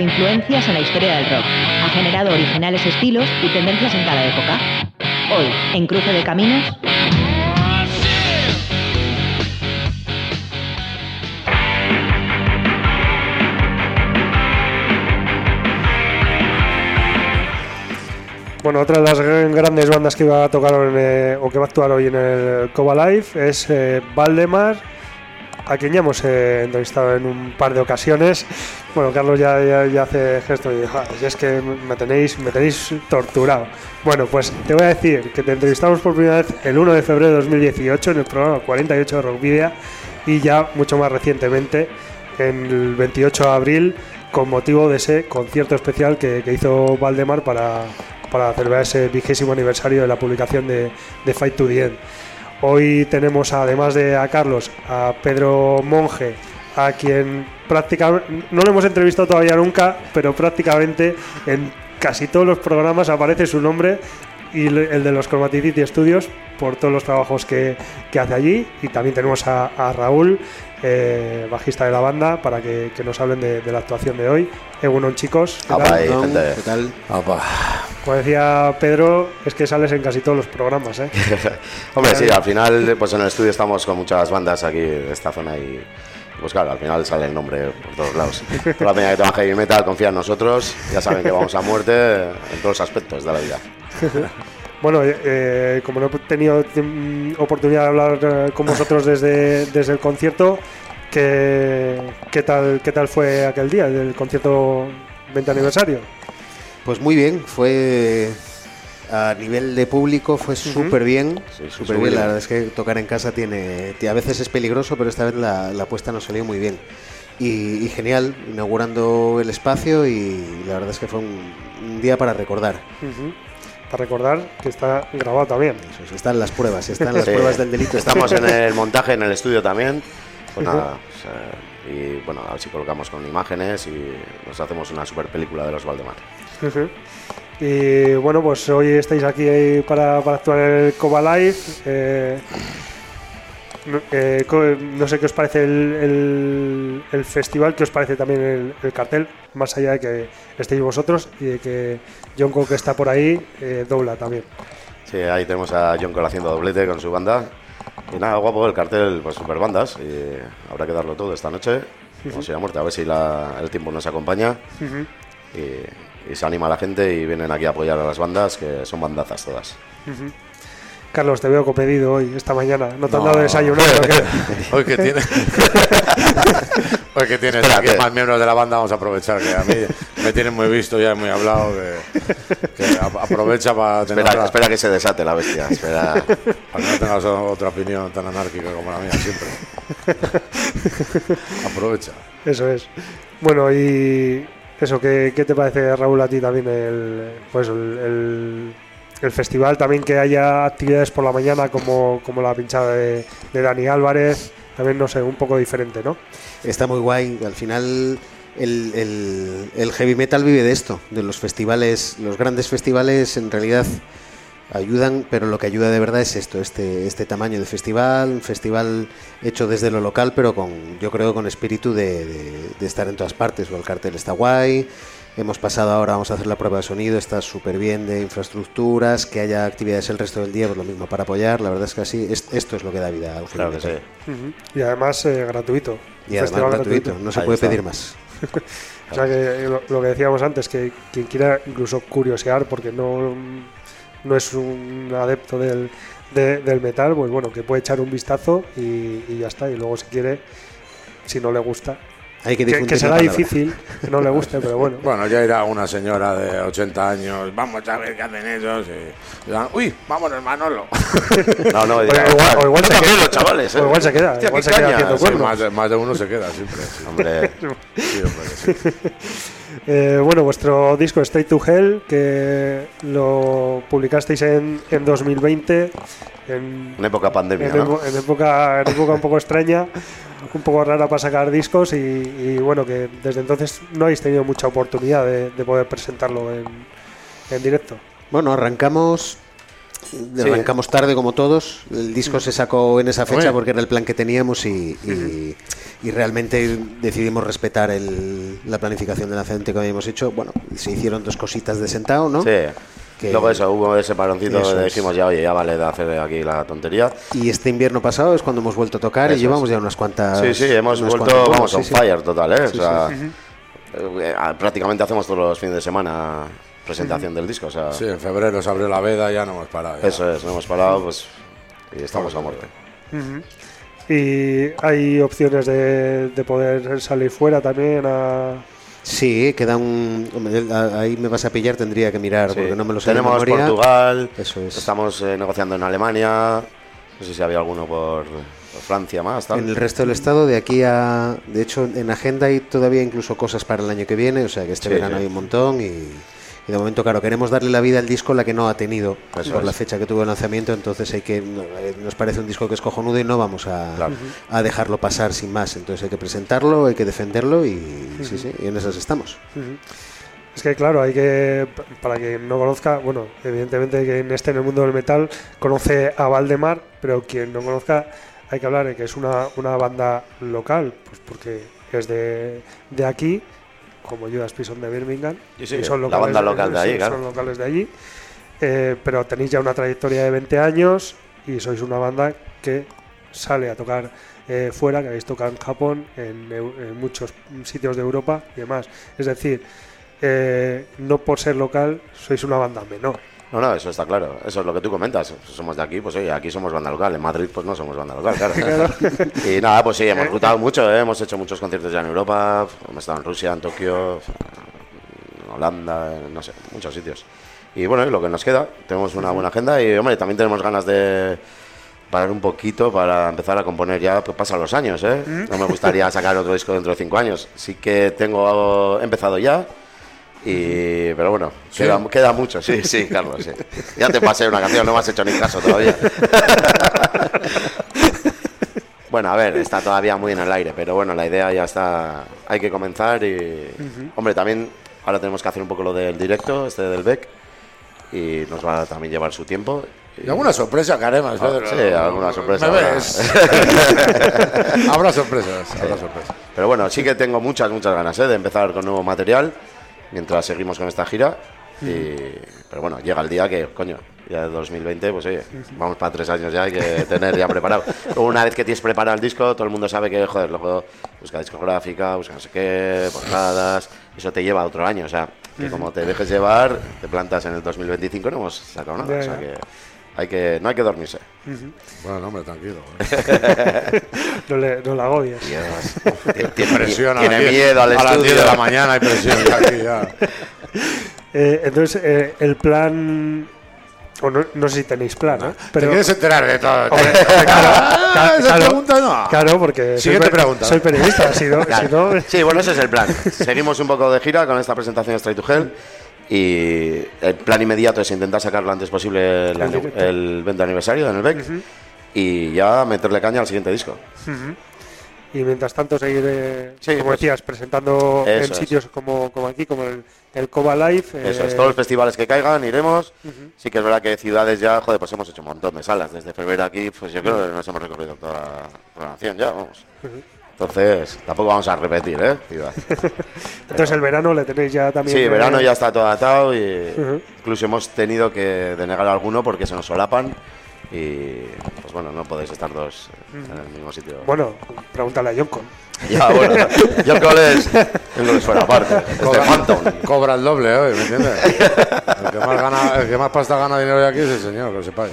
Influencias en la historia del rock. Ha generado originales estilos y tendencias en cada época. Hoy, en Cruce de Caminos,
Bueno, otra de las gran- grandes bandas que iba a tocar o que va a actuar hoy en el Coba Live es eh, Valdemar, a quien ya hemos eh, entrevistado en un par de ocasiones. Bueno, Carlos ya, ya, ya hace gesto y dice, "Ah, si es que me tenéis, me tenéis torturado. Bueno, pues te voy a decir que te entrevistamos por primera vez el 1 de febrero de 2018 en el programa 48 de Rockvidia y ya mucho más recientemente en el 28 de abril con motivo de ese concierto especial que, que hizo Valdemar para, para celebrar ese vigésimo aniversario de la publicación de, de Fight to the End. Hoy tenemos además de a Carlos, a Pedro Monge, a quien prácticamente no lo hemos entrevistado todavía nunca, pero prácticamente en casi todos los programas aparece su nombre y el de los Chromaticity Studios por todos los trabajos que, que hace allí. Y también tenemos a, a Raúl, eh, bajista de la banda, para que, que nos hablen de, de la actuación de hoy. Egunon, chicos. ¿qué
Apa,
tal?
ahí, gente.
¿Qué tal?
Apa.
Como decía Pedro, es que sales en casi todos los programas, ¿eh?
Hombre, sí, al final, pues en el estudio estamos con muchas bandas aquí de esta zona y. Pues claro, al final sale el nombre por todos lados. Toda la peña que toma heavy metal confía en nosotros, ya saben que vamos a muerte en todos los aspectos de la vida.
Bueno, eh, eh, como no he tenido mm, oportunidad de hablar eh, con vosotros desde, desde el concierto, ¿qué, qué, tal, ¿qué tal fue aquel día del concierto 20 aniversario?
Pues muy bien, fue a nivel de público fue súper bien,
Sí, sí,
súper bien. La verdad es que tocar en casa tiene, ti- a veces es peligroso, pero esta vez la, la apuesta nos salió muy bien. Y, y genial, inaugurando el espacio y la verdad es que fue un, un día para recordar.
Para recordar que está grabado también.
Eso es, están las pruebas, están las
Sí,
pruebas del delito.
Estamos en el montaje, en el estudio también. Pues nada, pues, eh, y bueno, a ver si colocamos con imágenes y nos hacemos una super película de los Valdemar.
Y bueno, pues hoy estáis aquí eh, para, para actuar en el Coba Live. Eh, eh, no sé qué os parece el, el- el festival, qué os parece también el, el cartel, más allá de que estéis vosotros y de que Jonko, que está por ahí, eh, dobla también.
Sí, ahí tenemos a John Cole haciendo doblete con su banda. Y nada, guapo el cartel, pues super bandas. Y habrá que darlo todo esta noche. Como si la muerte, a ver si la- el tiempo nos acompaña. y, y se anima la gente y vienen aquí a apoyar a las bandas, que son bandazas todas.
Carlos, te veo copedido hoy, esta mañana. ¿No te han
No.
dado desayunar o qué?
Hoy que tiene. Hoy que tienes aquí más miembros de la banda, vamos a aprovechar que a mí me tienen muy visto ya, muy hablado, que, aprovecha para tener
Espera,
otra-
espera que se desate la bestia. Espera.
para que no tengas otra opinión tan anárquica como la mía siempre. Aprovecha.
Eso es. Bueno, y eso, ¿qué, qué te parece, Raúl, a ti también el, pues el, el- el festival? También que haya actividades por la mañana como, como la pinchada de, de Dani Álvarez. También, no sé, un poco diferente, ¿no?
Está muy guay. Al final, el, heavy metal vive de esto, de los festivales. Los grandes festivales en realidad ayudan, pero lo que ayuda de verdad es esto, este, este tamaño de festival, un festival hecho desde lo local, pero con, yo creo, con espíritu de estar en todas partes. O el cartel está guay. Hemos pasado ahora, vamos a hacer la prueba de sonido, está súper bien de infraestructuras, que haya actividades el resto del día, pues lo mismo para apoyar. La verdad es que así, es- esto es lo que da vida al
Claro que sí.
metal.
Y además eh, gratuito.
Y además gratuito, no se
Ahí
puede
está.
pedir más.
O sea que lo, lo que decíamos antes, que quien quiera incluso curiosear, porque no, no es un adepto del, de- del metal, pues bueno, que puede echar un vistazo y, y ya está. Y luego si quiere, si no le gusta,
Hay que
que, que será difícil que no le guste, pero bueno.
Bueno, ya irá una señora de 80 años, vamos a ver qué hacen ellos. Y, dirán, Uy, vámonos, Manolo.
No, no,
O
dirá,
igual, o igual
"Yo
se
también,
queda,
los chavales.
o
¿eh?
igual se queda,
Hostia,
igual se queda
caña".
haciendo
Sí,
cuernos.
más, de, más de uno se queda siempre. sí.
Hombre,
Sí, hombre, sí.
Eh, bueno, vuestro disco Straight to Hell, que lo publicasteis en, en 2020, en,
en época pandemia,
en,
¿no?
en época, en época un poco extraña, un poco rara para sacar discos y, y bueno, que desde entonces no habéis tenido mucha oportunidad de, de poder presentarlo en, en directo.
Bueno, arrancamos arrancamos tarde como todos. El disco se sacó en esa fecha porque era el plan que teníamos y, y- y realmente decidimos respetar el- la planificación del lanzamiento que habíamos hecho. Bueno, se hicieron dos cositas de sentado, ¿no?
Sí.
Que-
Luego eso, hubo ese paroncito,
es.
dijimos ya, oye, ya vale de hacer aquí la tontería.
Y este invierno pasado es cuando hemos vuelto a tocar y llevamos
es.
ya unas cuantas.
Sí, sí, hemos vuelto,
cuantas
vamos, on
sí, sí.
fire total, ¿eh?
Sí,
o sea, eh, eh, prácticamente hacemos todos los fines de semana presentación del disco, o sea,
Sí, en febrero se abrió la veda, ya no hemos parado. ya.
eso es, no hemos parado, pues, y estamos a muerte.
Y hay opciones de, de poder salir fuera también a...
Sí, queda un. Ahí me vas a pillar, tendría que mirar
Sí.
porque no me lo sé de
Tenemos
memoria.
Portugal,
Eso es.
estamos eh, negociando en Alemania, no sé si había alguno por, por Francia más, tal.
En el resto del estado, de aquí a. De hecho, en agenda hay todavía incluso cosas para el año que viene, o sea que este
Sí,
verano
sí.
hay un montón y, y de momento, claro, queremos darle la vida al disco la que no ha tenido
Eso
por
es.
la fecha que tuvo el lanzamiento, entonces hay que. eh, Nos parece un disco que es cojonudo y no vamos a,
Claro.
a dejarlo pasar sin más. Entonces hay que presentarlo, hay que defenderlo y sí, sí, y en esas estamos.
Es que claro, hay que, para quien no conozca, bueno, evidentemente quien esté en el mundo del metal conoce a Valdemar, pero quien no conozca hay que hablar de que es una, una banda local, pues porque es de, de aquí, como Judas Priest son de Birmingham,
Sí, sí,
y son
la
locales,
banda local de ahí,
son-
claro.
son locales de allí, eh, pero tenéis ya una trayectoria de 20 años y sois una banda que sale a tocar eh, fuera, que habéis tocado en Japón, en, en muchos sitios de Europa y demás. Es decir, eh, no por ser local sois una banda menor.
No, no, eso está claro. Eso es lo que tú comentas. Somos de aquí, pues oye, aquí somos banda local. En Madrid, pues no somos banda local, claro. y nada, pues sí, hemos rutado mucho, ¿eh? hemos hecho muchos conciertos ya en Europa. Hemos estado en Rusia, en Tokio, en Holanda, en, no sé, muchos sitios. Y bueno, lo que nos queda, tenemos una buena agenda y, hombre, también tenemos ganas de parar un poquito para empezar a componer ya, pues pasan los años, ¿eh? No me gustaría sacar otro disco dentro de cinco años. Sí que tengo he empezado ya, y, pero bueno, queda, queda mucho, sí, sí, Carlos, sí. Ya te pasé una canción, no me has hecho ni caso todavía. bueno, a ver, está todavía muy en el aire, pero bueno, la idea ya está, hay que comenzar y, hombre, también ahora tenemos que hacer un poco lo del directo, este del Beck, y nos va a también llevar su tiempo.
¿Y alguna sorpresa que haremos, Pedro?
Sí, alguna sorpresa.
¿Me
habrá.
ves? habrá sorpresas, habrá sorpresas.
Pero bueno, sí que tengo muchas, muchas ganas ¿eh? de empezar con nuevo material mientras seguimos con esta gira. Y, pero bueno, llega el día que, coño, ya de 2020, pues oye, vamos para tres años ya, hay que tener ya preparado. Una vez que tienes preparado el disco, todo el mundo sabe que, joder, luego busca discográfica, busca no sé qué, portadas, eso te lleva otro año. O sea, que como te dejes llevar, te plantas en el 2025 no hemos sacado nada. O sea que, hay que no hay que dormirse.
Bueno, hombre, tranquilo. ¿eh?
No, le, no la agobies.
Tiene, tiene-
Presión a
tiene
las diez-
miedo al
A las 10
estudio.
de la mañana hay presión aquí ya.
Eh, entonces, eh, el plan... O no, no sé si tenéis plan, ¿eh?
¿Te
Pero,
quieres enterar de todo?
Hombre, hombre, claro,
Ah, esa
claro,
pregunta no.
Claro, porque soy,
Siguiente
pe-
pregunta.
soy periodista, si no,
Claro.
si no-
Sí, bueno, ese es el plan. Seguimos un poco de gira con esta presentación de Straight to Hell. Y el plan inmediato es intentar sacar lo antes posible el,
El directo.
el 20 aniversario de Nelbeck y ya meterle caña al siguiente disco.
Y mientras tanto seguir, eh,
Sí,
como
pues,
decías, presentando en
es.
sitios como, como aquí, como el, el Coba Live.
Eso
eh,
es, todos los festivales que caigan iremos. Sí que es verdad que ciudades ya, joder, pues hemos hecho un montón de salas. Desde febrero aquí, pues yo creo que nos hemos recorrido toda la programación ya, vamos. Entonces, tampoco vamos a repetir, ¿eh? Ciudad.
Entonces el verano le tenéis ya también.
Sí,
eh,
verano ya está todo atado y incluso hemos tenido que denegar a alguno porque se nos solapan y pues bueno, no podéis estar dos en el mismo sitio.
Bueno, pregúntale a Joncon.
Ya, bueno, el gol es, el es fuera aparte, es de Phantom.
Cobra el doble hoy, ¿me entiendes? El que más, gana, el que más pasta gana dinero de aquí es el señor, que lo sepáis.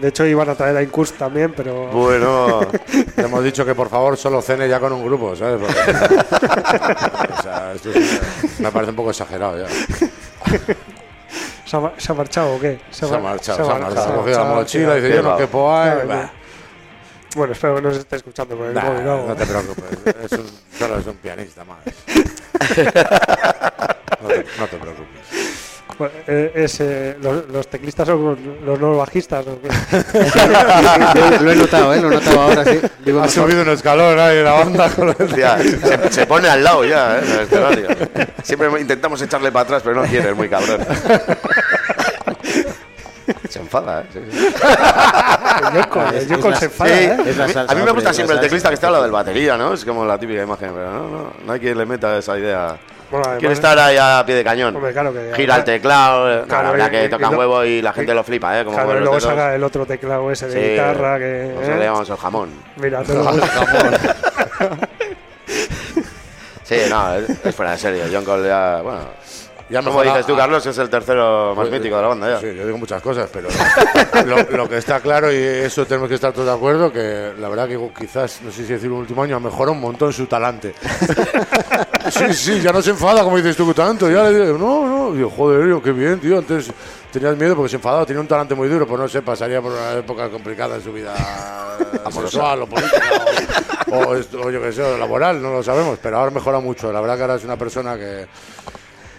De hecho, iban a traer a Incurs también, pero.
Bueno,
Le hemos dicho que por favor solo cene ya con un grupo, ¿sabes? Porque- o sea, esto es- me parece un poco exagerado ya.
¿Se ha, ma- se ha marchado o qué?
Se ha
mar-
marchado, se ha marchado.
se
Ha cogido la mochila y dice, yo no quepo ahí.
Bueno, espero que no se esté escuchando por el
Nah,
móvil. ¿no?
no te preocupes, es un, solo es un pianista más. No te, no te preocupes.
Bueno, eh, es, eh, los, los teclistas son los nuevos bajistas. ¿o qué?
Lo, lo he notado, ¿eh? Lo he notado ahora, sí. Digo,
Ha
mejor.
subido un escalón ahí la banda con
hostia, se, se pone al lado ya, ¿eh? en el escenario. Siempre intentamos echarle para atrás, pero no quiere, es muy cabrón. Se enfada, ¿eh? Sí, sí.
El
es-
Yoko
es
se
la-
enfada,
Sí,
¿eh?
Es salsa,
a mí me gusta siempre el teclista que está al lado del batería, ¿no? Es como la típica imagen, pero no, no, no hay quien le meta esa idea.
Bueno, además-
Quiere estar ahí a pie de cañón.
Hombre, claro que-
Gira el teclado, no,
Claro,
la verdad
y-
que
y-
toca
y lo-
huevo y la gente lo flipa, ¿eh? Como
Claro, luego saca el otro teclado ese de
Sí,
guitarra que... ¿eh?
le llamamos el jamón.
Mira, todo
Sí, no, es, es fuera de serio. John Cole ya, bueno...
Ya
como dices tú, Carlos, es el tercero más
Pues,
mítico de la banda ya.
Sí, yo digo muchas cosas, pero lo, lo que está claro, y eso tenemos que estar todos de acuerdo, que la verdad que quizás, no sé si decir un último año, ha mejorado un montón su talante. Sí, sí, ya no se enfada, como dices tú, tanto. Ya le digo, no, no, digo, joder, digo, qué bien, tío. Antes tenías miedo porque se enfadaba, tenía un talante muy duro, pues no sé, pasaría por una época complicada en su vida sexual o política o, o esto- o yo qué sé, o laboral, no lo sabemos, pero ahora mejora mucho. La verdad que ahora es una persona que,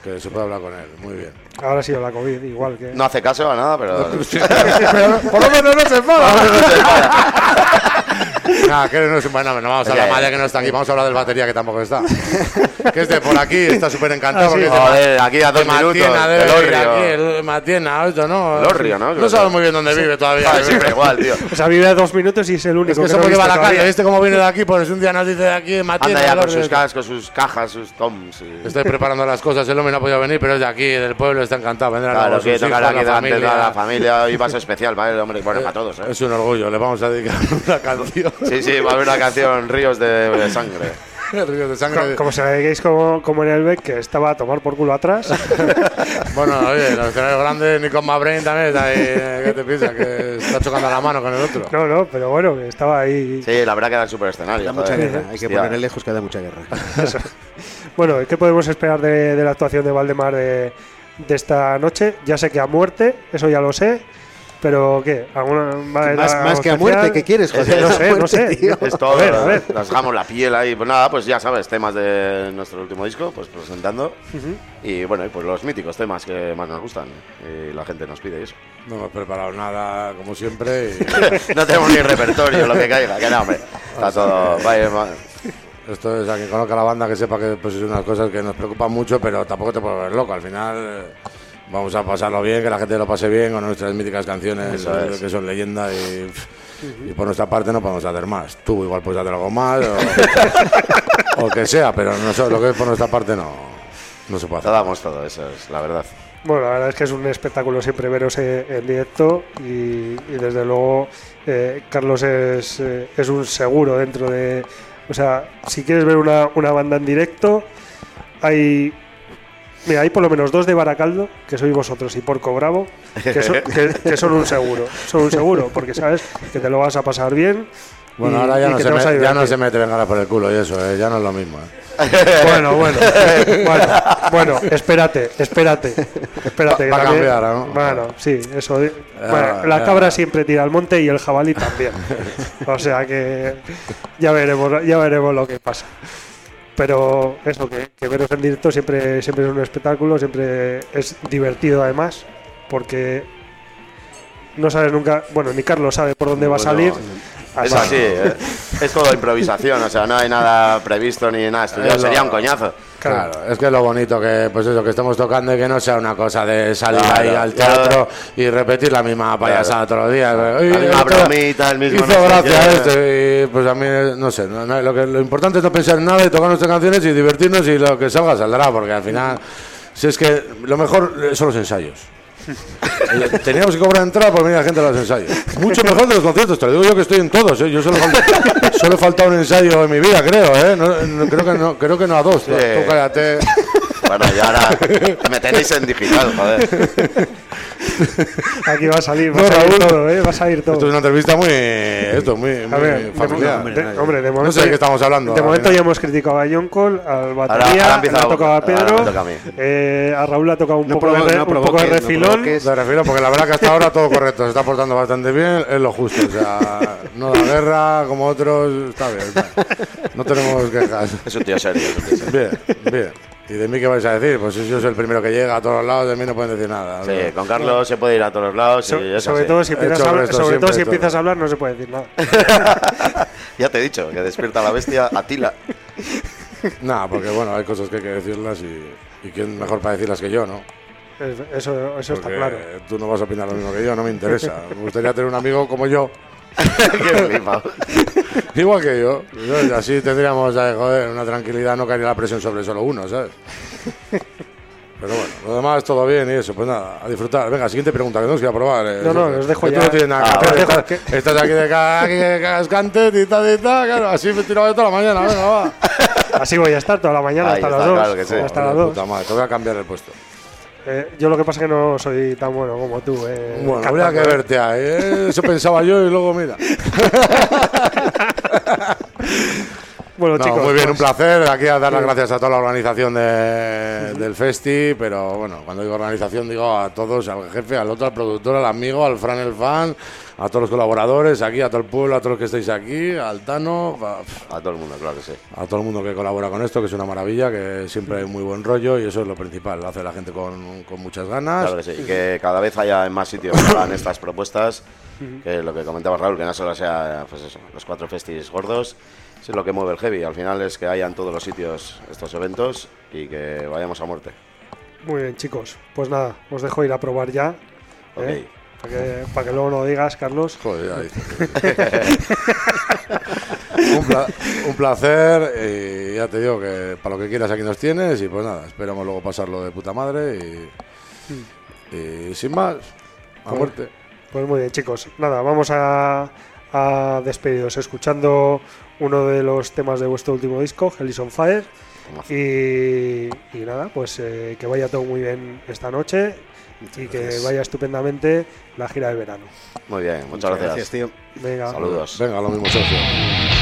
que se puede hablar con él, muy bien.
Ahora ha sido la COVID, igual que...
No hace caso a nada, pero...
Pero por lo menos no se enfada. Nada, que no, bueno, no vamos a
ya.
de que no está aquí, vamos a hablar del batería que tampoco está. que es de por aquí, está súper encantado.
Ah,
porque
Joder, aquí a dos minutos,
Matiena, debe vivir
Orrio.
aquí, el Matiena, esto, ¿no?
El Orrio, ¿no?
No sabemos muy bien dónde vive todavía.
Ah, siempre igual, tío.
O sea, vive a dos minutos y es el único
Es que
que
se
no he
puede llevar
visto
a la calle,
todavía.
¿viste cómo viene de aquí? Pues un día nos dice de aquí, de Matiena.
Anda ya
el
con sus cascos, sus cajas, sus toms. y-
Estoy preparando las cosas, el hombre no ha podido venir, pero es de aquí, del pueblo, está encantado. Vendrá
Claro, que tocar aquí
la
delante de toda la
familia.
familia. Hoy va a ser especial, ¿vale? Hombre, bueno, para todos, ¿eh?
Es un orgullo, le vamos a dedicar una canción.
Sí, sí, va a haber una canción Ríos de, de Sangre.
Ríos de sangre.
Co- Como se la dediquéis como, como en el Beck, que estaba a tomar por culo atrás.
Bueno, oye, los escenarios grandes, Nico Mabrain también está ahí. eh, ¿Qué te piensas? Que está chocando la mano con el otro.
No, no, pero bueno, que estaba ahí.
Sí, la verdad que era el super escenario.
Mucha guerra, hay que ponerle lejos que da mucha guerra.
Bueno, ¿qué podemos esperar de, de la actuación de Valdemar de, de esta noche? Ya sé que a muerte, eso ya lo sé. Pero, ¿qué? ¿Alguna, va
Más, más que a muerte, ¿qué quieres,
que no sé, no sé.
tío.
Es todo,
A ver, a ver.
rasgamos la piel ahí. Pues nada, pues ya sabes, temas de nuestro último disco, pues presentando. Y bueno, y pues los míticos temas que más nos gustan. Y la gente nos pide eso.
No hemos preparado nada, como siempre. y
no tenemos ni repertorio, lo que caiga. Que no, hombre. Está todo. Vaya,
esto es a quien conozca la banda que sepa que pues, es unas cosas que nos preocupan mucho, pero tampoco te puedes ver loco. Al final. eh, Vamos a pasarlo bien, que la gente lo pase bien con nuestras míticas canciones
es.
que son leyenda y, y por nuestra parte no podemos hacer más. Tú igual puedes hacer algo más o, o que sea, pero nosotros, lo que es por nuestra parte no, no se puede
Te
hacer.
damos todo, eso es la verdad.
Bueno, la verdad es que es un espectáculo siempre veros eh, en directo y, y desde luego eh, Carlos es, eh, es un seguro dentro de... O sea, si quieres ver una, una banda en directo, hay... Mira, hay por lo menos dos de Baracaldo, que sois vosotros, y Porco Bravo, que son, que- que son un seguro. Son un seguro, porque sabes que te lo vas a pasar bien.
Bueno,
y-
ahora ya no, se me- ya no
divertir.
se mete bengala por el culo y eso, eh, ya no es lo mismo. eh.
Bueno, bueno, bueno, bueno, espérate, espérate, espérate. que
Va-
también-
cambiar, ¿no?
Bueno, sí, eso. eh, bueno, la cabra siempre tira al monte y el jabalí también. O sea que ya veremos, ya veremos lo que pasa. Pero eso, que, que veros en directo siempre, siempre es un espectáculo, siempre es divertido además, porque no sabes nunca, bueno, ni Carlos sabe por dónde va a salir.
Es así, eh. es todo improvisación, o sea, no hay nada previsto ni nada estudiado, sería un coñazo.
Claro.
Claro, es que lo bonito que pues eso que estamos tocando y que no sea una cosa de salir
Claro,
ahí al
claro.
teatro y repetir la misma payasada todos los días.
La misma bromita, el mismo
Hizo
no
gracia esto y pues a mí no sé, no- no- lo, que, lo importante es no pensar en nada y tocar nuestras canciones y divertirnos y lo que salga saldrá, porque al final si es que lo mejor son los ensayos. Eh, Teníamos que cobrar entrada por venir la gente a los ensayos. Mucho mejor de los conciertos, te lo digo yo que estoy en todos. ¿eh? Yo solo, solo he faltado un ensayo en mi vida, creo. ¿eh? No, no- creo, que no, creo que no a dos. Tú cállate.
Bueno, y ahora me tenéis en digital, joder.
Aquí va a salir, va
No,
a salir
Raúl.
todo, ¿eh? Va a salir todo.
Esto es una entrevista muy. Esto, muy,
A
muy
ver, de,
familiar.
mo- de- hombre, de momento,
no sé de qué estamos hablando.
De momento ya hemos criticado a John Cole, al batería,
ahora empieza
ha
a-
tocado a
ahora
Pedro,
a mí.
eh, a Raúl le ha tocado un,
No
poco, de,
provo-
re-
no
un poco de refilón.
Te refiero porque la verdad que hasta ahora todo correcto, se está portando bastante bien, es lo justo. O sea, no da guerra como otros, está bien. está bien. No tenemos quejas.
Es un tío serio. es un tío serio.
Bien, bien. ¿Y de mí qué vais a decir? Pues si yo soy el primero que llega a todos lados, de mí no pueden decir nada.
Sí, con Carlos se puede ir a todos los lados
So- sobre todo si empiezas, a hablar, sobre todo si
todo.
empiezas a hablar no se puede decir nada.
Ya te he dicho, que despierta la bestia, Atila.
Nada, porque bueno, hay cosas que hay que decirlas y, y quién mejor para decirlas que yo, ¿no?
Es- Eso, eso está claro.
Tú no vas a opinar lo mismo que yo, no me interesa. Me gustaría tener un amigo como yo,
Qué flipado.
igual que yo. Yo- Así tendríamos, joder, una tranquilidad, no caería la presión sobre solo uno, ¿sabes? Pero bueno, lo demás todo bien y eso, pues nada, a disfrutar. Venga, siguiente pregunta, que tenemos que ir a probar. eh.
No, no, os dejo ya.
Tú no tienes nada que
Ah,
hacer.
dejo
estás, estás aquí de cascante, tita, tita, claro, así me he tirado de toda la mañana, venga, va.
Así voy a estar toda la mañana
Ahí
hasta
está,
las 2.
claro que sí.
hasta las
Joder,
2.
puta madre, te voy a cambiar el puesto.
Eh, yo lo que pasa es que no soy tan bueno como tú. Eh,
Bueno,
cantando,
habría que verte ahí, ¿eh? Eso pensaba yo y luego mira.
Bueno,
No,
chicos.
muy bien,
pues,
un placer. Aquí a dar las gracias a toda la organización de- del Festi, pero bueno, cuando digo organización digo a todos, al jefe, al otro, al productor, al amigo, al Fran el fan, a todos los colaboradores, aquí, a todo el pueblo, a todos los que estáis aquí, al Tano, a,
A todo el mundo, claro que sí.
a todo el mundo que colabora con esto, que es una maravilla, que siempre hay muy buen rollo y eso es lo principal, lo hace la gente con, con muchas ganas.
Claro que sí. Y que cada vez haya en más sitios que hagan estas propuestas. Que lo que comentaba Raúl, que no solo sea pues eso, los cuatro festis gordos, es lo que mueve el heavy. Al final es que haya en todos los sitios estos eventos y que vayamos a muerte.
Muy bien, chicos. Pues nada, os dejo ir a probar ya.
Ok.
¿eh? Para que, para que luego no digas, Carlos.
Joder, un, pla- un placer y ya te digo que para lo que quieras aquí nos tienes y pues nada, esperamos luego pasarlo de puta madre y, y sin más, a
Pues-
muerte.
Pues muy bien, chicos. Nada, vamos a, a despediros escuchando uno de los temas de vuestro último disco, Hell is on Fire. Y, y nada, pues eh, que vaya todo muy bien esta noche y que
gracias.
vaya estupendamente la gira de verano.
Muy bien, muchas,
Gracias, tío.
Venga.
Saludos.
Venga, lo mismo, socio.